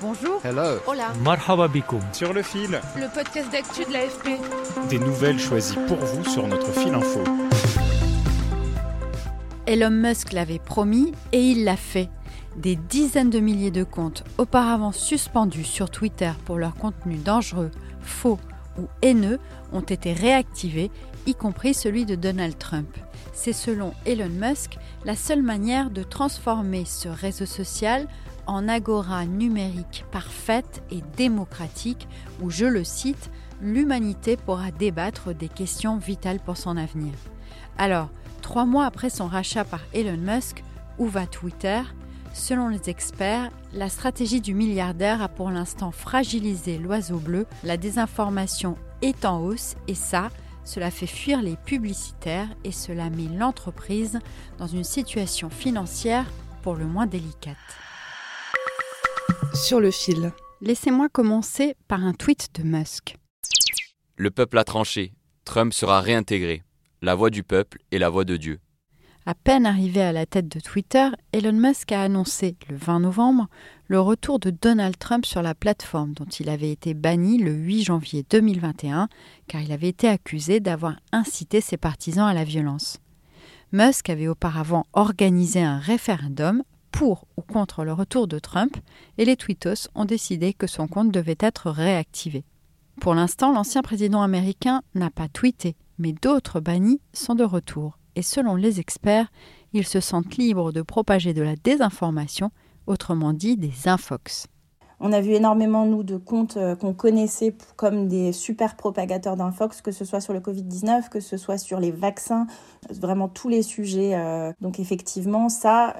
Bonjour. Hello. Hola. Marhaba bikoum. Sur le fil, Le podcast d'actu de l'AFP. des nouvelles choisies pour vous sur notre fil info. Elon Musk l'avait promis et il l'a fait. Des dizaines de milliers de comptes auparavant suspendus sur Twitter pour leur contenu dangereux, faux ou haineux ont été réactivés, y compris celui de Donald Trump. C'est selon Elon Musk la seule manière de transformer ce réseau social en agora numérique parfaite et démocratique où, je le cite, l'humanité pourra débattre des questions vitales pour son avenir. Alors, trois mois après son rachat par Elon Musk, où va Twitter? Selon les experts, la stratégie du milliardaire a pour l'instant fragilisé l'oiseau bleu, la désinformation est en hausse et ça, cela fait fuir les publicitaires et cela met l'entreprise dans une situation financière pour le moins délicate. Sur le fil. Laissez-moi commencer par un tweet de Musk. Le peuple a tranché. Trump sera réintégré. La voix du peuple et la voix de Dieu. À peine arrivé à la tête de Twitter, Elon Musk a annoncé le 20 novembre le retour de Donald Trump sur la plateforme dont il avait été banni le 8 janvier 2021 car il avait été accusé d'avoir incité ses partisans à la violence. Musk avait auparavant organisé un référendum pour ou contre le retour de Trump et les Twittos ont décidé que son compte devait être réactivé. Pour l'instant, l'ancien président américain n'a pas tweeté, mais d'autres bannis sont de retour et selon les experts, ils se sentent libres de propager de la désinformation, autrement dit des infox. On a vu énormément, nous, de comptes euh, qu'on connaissait comme des super propagateurs d'infox, que ce soit sur le Covid-19, que ce soit sur les vaccins, euh, vraiment tous les sujets. euh. Donc effectivement, ça,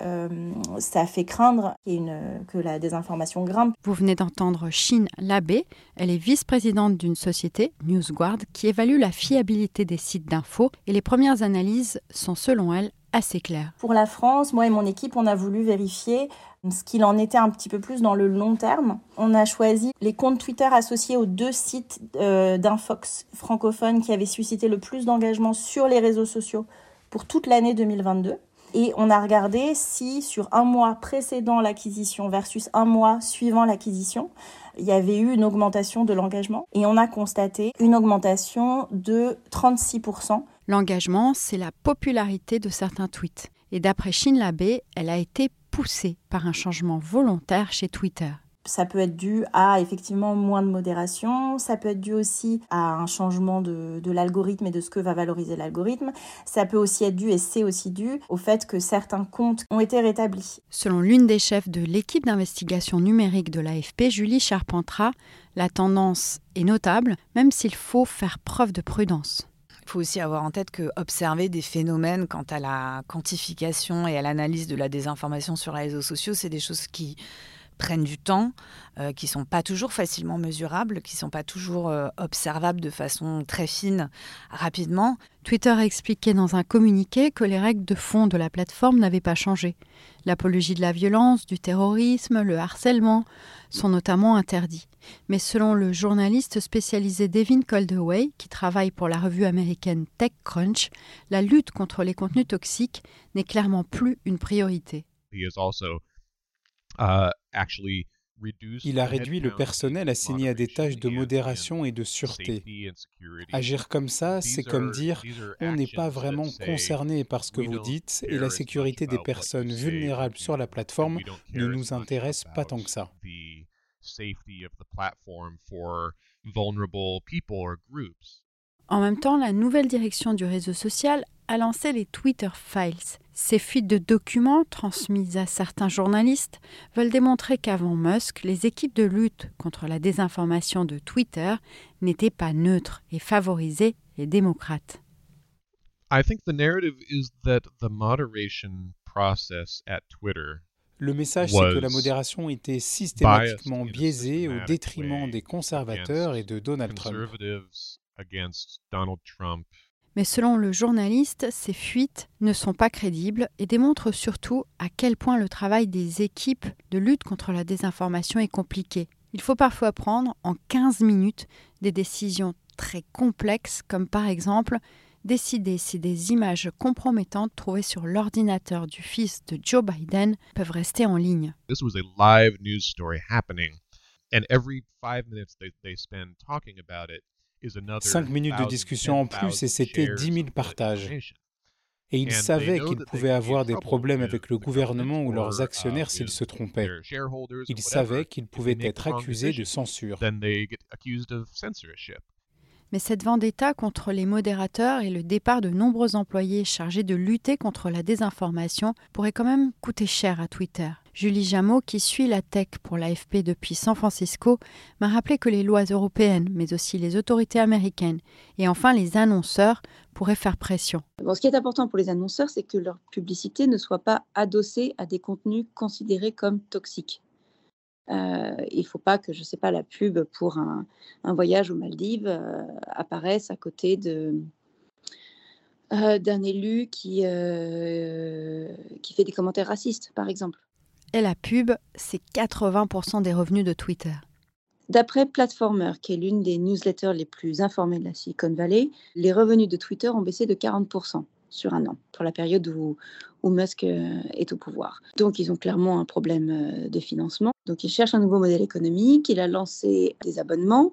ça fait craindre que la désinformation grimpe. Vous venez d'entendre Shin Labé, elle est vice-présidente d'une société, NewsGuard, qui évalue la fiabilité des sites d'infos et les premières analyses sont selon elle assez claires. Pour la France, moi et mon équipe, on a voulu vérifier ce qu'il en était un petit peu plus dans le long terme. On a choisi les comptes Twitter associés aux deux sites euh, d'Infox francophones qui avaient suscité le plus d'engagement sur les réseaux sociaux pour toute l'année 2022. Et on a regardé si sur un mois précédant l'acquisition versus un mois suivant l'acquisition, il y avait eu une augmentation de l'engagement. Et on a constaté une augmentation de 36%. L'engagement, c'est la popularité de certains tweets. Et d'après Shin Labé, elle a été poussée par un changement volontaire chez Twitter. Ça peut être dû à effectivement moins de modération, ça peut être dû aussi à un changement de, de l'algorithme et de ce que va valoriser l'algorithme. Ça peut aussi être dû, et c'est aussi dû, au fait que certains comptes ont été rétablis. Selon l'une des chefs de l'équipe d'investigation numérique de l'AFP, Julie Charpentras, la tendance est notable, même s'il faut faire preuve de prudence. Il faut aussi avoir en tête que observer des phénomènes quant à la quantification et à l'analyse de la désinformation sur les réseaux sociaux, c'est des choses qui prennent du temps, euh, qui sont pas toujours facilement mesurables, qui sont pas toujours euh, observables de façon très fine, rapidement. Twitter a expliqué dans un communiqué que les règles de fond de la plateforme n'avaient pas changé. L'apologie de la violence, du terrorisme, le harcèlement sont notamment interdits. Mais selon le journaliste spécialisé Devin Coldaway, qui travaille pour la revue américaine TechCrunch, la lutte contre les contenus toxiques n'est clairement plus une priorité. Il a réduit le personnel assigné à des tâches de modération et de sûreté. Agir comme ça, c'est comme dire on n'est pas vraiment concerné par ce que vous dites et la sécurité des personnes vulnérables sur la plateforme ne nous intéresse pas tant que ça. En même temps, la nouvelle direction du réseau social a lancé les Twitter Files. Ces fuites de documents transmises à certains journalistes veulent démontrer qu'avant Musk, les équipes de lutte contre la désinformation de Twitter n'étaient pas neutres et favorisaient les démocrates. I think the narrative is that the moderation process at Twitter le message, c'est que la modération était systématiquement biaisée au détriment des conservateurs et de Donald Trump. Mais selon le journaliste, ces fuites ne sont pas crédibles et démontrent surtout à quel point le travail des équipes de lutte contre la désinformation est compliqué. Il faut parfois prendre en 15 minutes des décisions très complexes comme par exemple décider si des images compromettantes trouvées sur l'ordinateur du fils de Joe Biden peuvent rester en ligne. This was a live news story happening and every five minutes they, they spend talking about it 5 minutes de discussion en plus et c'était 10 000 partages. Et ils savaient qu'ils pouvaient avoir des problèmes avec le gouvernement ou leurs actionnaires s'ils se trompaient. Ils savaient qu'ils pouvaient être accusés de censure. Mais cette vendetta contre les modérateurs et le départ de nombreux employés chargés de lutter contre la désinformation pourrait quand même coûter cher à Twitter. Julie Jameau, qui suit la tech pour l'AFP depuis San Francisco, m'a rappelé que les lois européennes, mais aussi les autorités américaines et enfin les annonceurs pourraient faire pression. ce qui est important pour les annonceurs, c'est que leur publicité ne soit pas adossée à des contenus considérés comme toxiques. Euh, il ne faut pas que, je ne sais pas, la pub pour un, voyage aux Maldives euh, apparaisse à côté euh, d'un élu qui fait des commentaires racistes, par exemple. Et la pub, c'est 80% des revenus de Twitter. D'après Platformer, qui est l'une des newsletters les plus informées de la Silicon Valley, les revenus de Twitter ont baissé de 40% sur un an, pour la période où, où Musk euh, est au pouvoir. Donc ils ont clairement un problème euh, de financement. Donc ils cherchent un nouveau modèle économique, il a lancé des abonnements.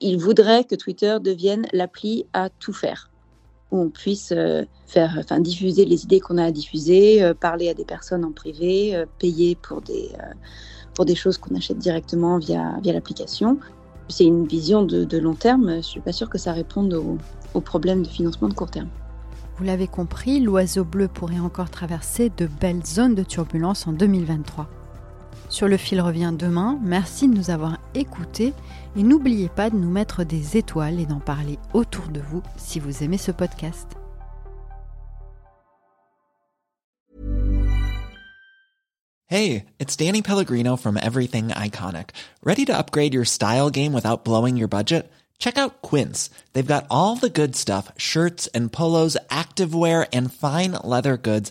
Il voudrait que Twitter devienne l'appli à tout faire, où on puisse euh, faire, diffuser les idées qu'on a à diffuser, parler à des personnes en privé, payer pour des, pour des choses qu'on achète directement via, via l'application. C'est une vision de, long terme. Je ne suis pas sûre que ça réponde aux problèmes de financement de court terme. Vous l'avez compris, l'oiseau bleu pourrait encore traverser de belles zones de turbulence en 2023. Sur le fil revient demain. Merci de nous avoir écoutés et n'oubliez pas de nous mettre des étoiles et d'en parler autour de vous si vous aimez ce podcast. Hey, it's Danny Pellegrino from Everything Iconic. Ready to upgrade your style game without blowing your budget? Check out Quince. They've got all the good stuff shirts and polos, activewear, and fine leather goods,